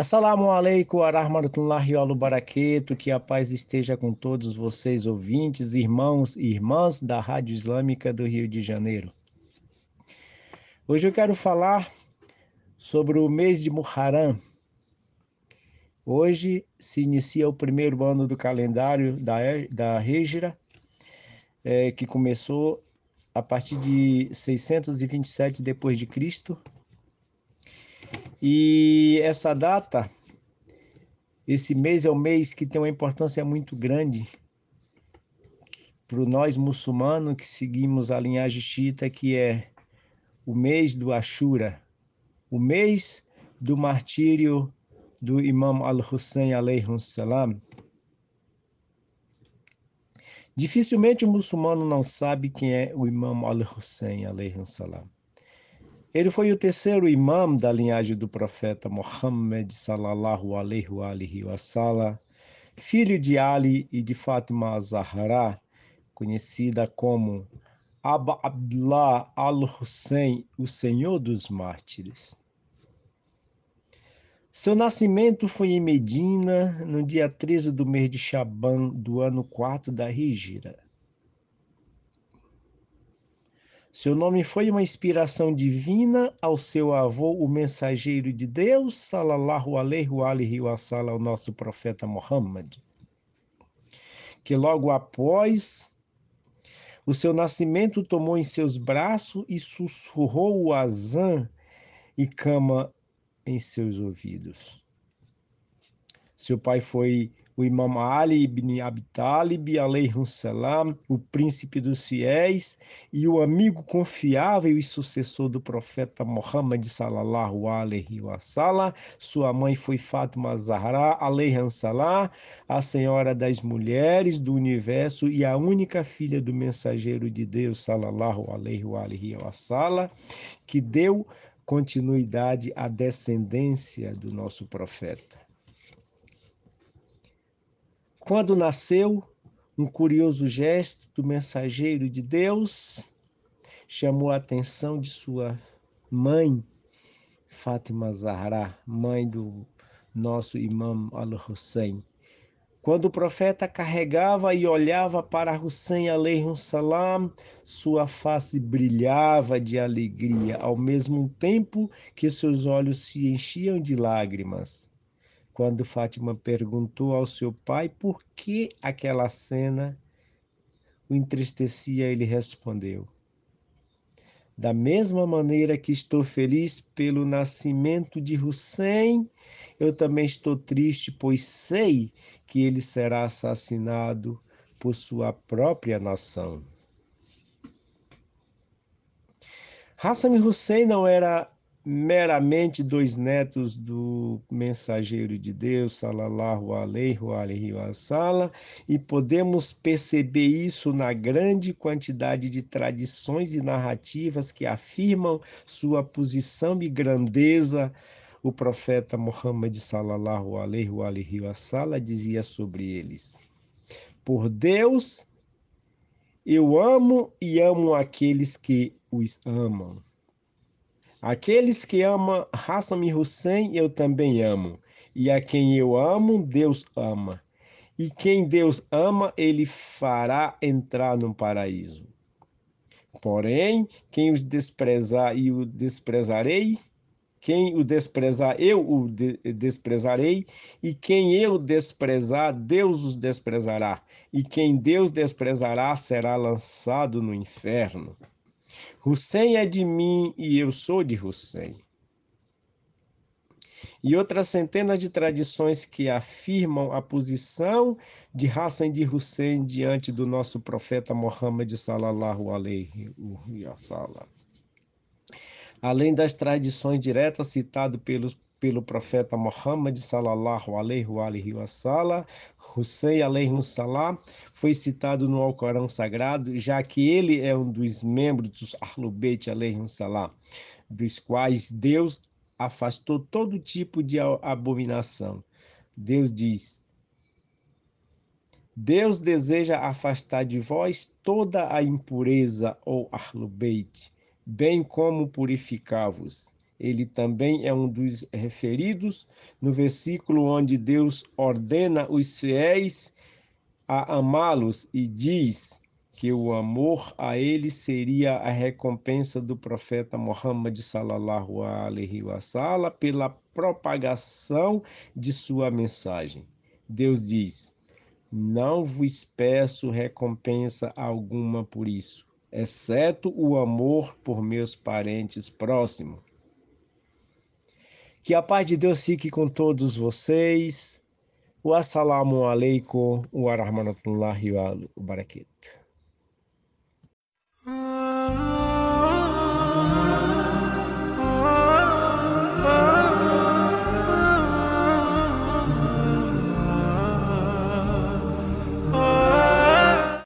Assalamu alaikum warahmatullahi wabarakatuh, que a paz esteja com todos vocês ouvintes, irmãos e irmãs da Rádio Islâmica do Rio de Janeiro. Hoje eu quero falar sobre o mês de Muharram. Hoje se inicia o primeiro ano do calendário da, da Hijra, é, que começou a partir de 627 depois de Cristo e essa data, esse mês é um mês que tem uma importância muito grande para nós muçulmanos que seguimos a linhagem xiita, que é o mês do Ashura, o mês do martírio do Imam al-Hussein salam. Dificilmente o muçulmano não sabe quem é o Imam al-Hussein salam. Ele foi o terceiro imam da linhagem do profeta Muhammad sallallahu alaihi wa sallam, filho de Ali e de Fátima Zahra, conhecida como Aba Abdullah al-Hussein, o Senhor dos Mártires. Seu nascimento foi em Medina, no dia 13 do mês de Shaban do ano 4 da Hijra. Seu nome foi uma inspiração divina ao seu avô, o mensageiro de Deus, salallahu alaihi wa sallam, o nosso profeta Muhammad, que logo após o seu nascimento tomou em seus braços e sussurrou o azan e cama em seus ouvidos. Seu pai foi o Imam Ali ibn Abi Talib, salam, o príncipe dos fiéis e o amigo confiável e sucessor do profeta Muhammad sallallahu alaihi wasallam. Sua mãe foi Fátima Zahra salam, a senhora das mulheres do universo e a única filha do mensageiro de Deus sallallahu alaihi wasallam, que deu continuidade à descendência do nosso profeta. Quando nasceu, um curioso gesto do mensageiro de Deus chamou a atenção de sua mãe, Fátima Zahra, mãe do nosso imam al-Hussein. Quando o profeta carregava e olhava para Hussein salam, sua face brilhava de alegria, ao mesmo tempo que seus olhos se enchiam de lágrimas. Quando Fátima perguntou ao seu pai por que aquela cena o entristecia, ele respondeu: Da mesma maneira que estou feliz pelo nascimento de Hussein, eu também estou triste, pois sei que ele será assassinado por sua própria nação. Hassan Hussein não era meramente dois netos do mensageiro de Deus, salallahu alaihi wa sallam, e podemos perceber isso na grande quantidade de tradições e narrativas que afirmam sua posição e grandeza. O profeta Muhammad sallallahu alaihi wa sallam dizia sobre eles: Por Deus, eu amo e amo aqueles que os amam. Aqueles que amam Hassan Hussein, eu também amo. E a quem eu amo, Deus ama. E quem Deus ama, ele fará entrar no paraíso. Porém, quem os desprezar e o desprezarei, quem o desprezar, eu o de desprezarei, e quem eu desprezar, Deus os desprezará, e quem Deus desprezará será lançado no inferno. Hussein é de mim e eu sou de Hussein. E outras centenas de tradições que afirmam a posição de Hassan de Hussein diante do nosso profeta Muhammad sallallahu alaihi wasallam. Além das tradições diretas citadas pelos pelo profeta Muhammad sallallahu alaihi wa sallam, Hussein alaihi salam, foi citado no Alcorão Sagrado, já que ele é um dos membros dos Ahlul Bayt alaihi salam, dos quais Deus afastou todo tipo de abominação. Deus diz: Deus deseja afastar de vós toda a impureza ou Ahlul Bayt, bem como purificar-vos Ele também é um dos referidos no versículo onde Deus ordena os fiéis a amá-los e diz que o amor a ele seria a recompensa do profeta Muhammad sallallahu alaihi wasallam pela propagação de sua mensagem. Deus diz: Não vos peço recompensa alguma por isso, exceto o amor por meus parentes próximos. Que a paz de Deus fique com todos vocês. Wassalamu alaikum wa rahmatullahi wa barakatuh.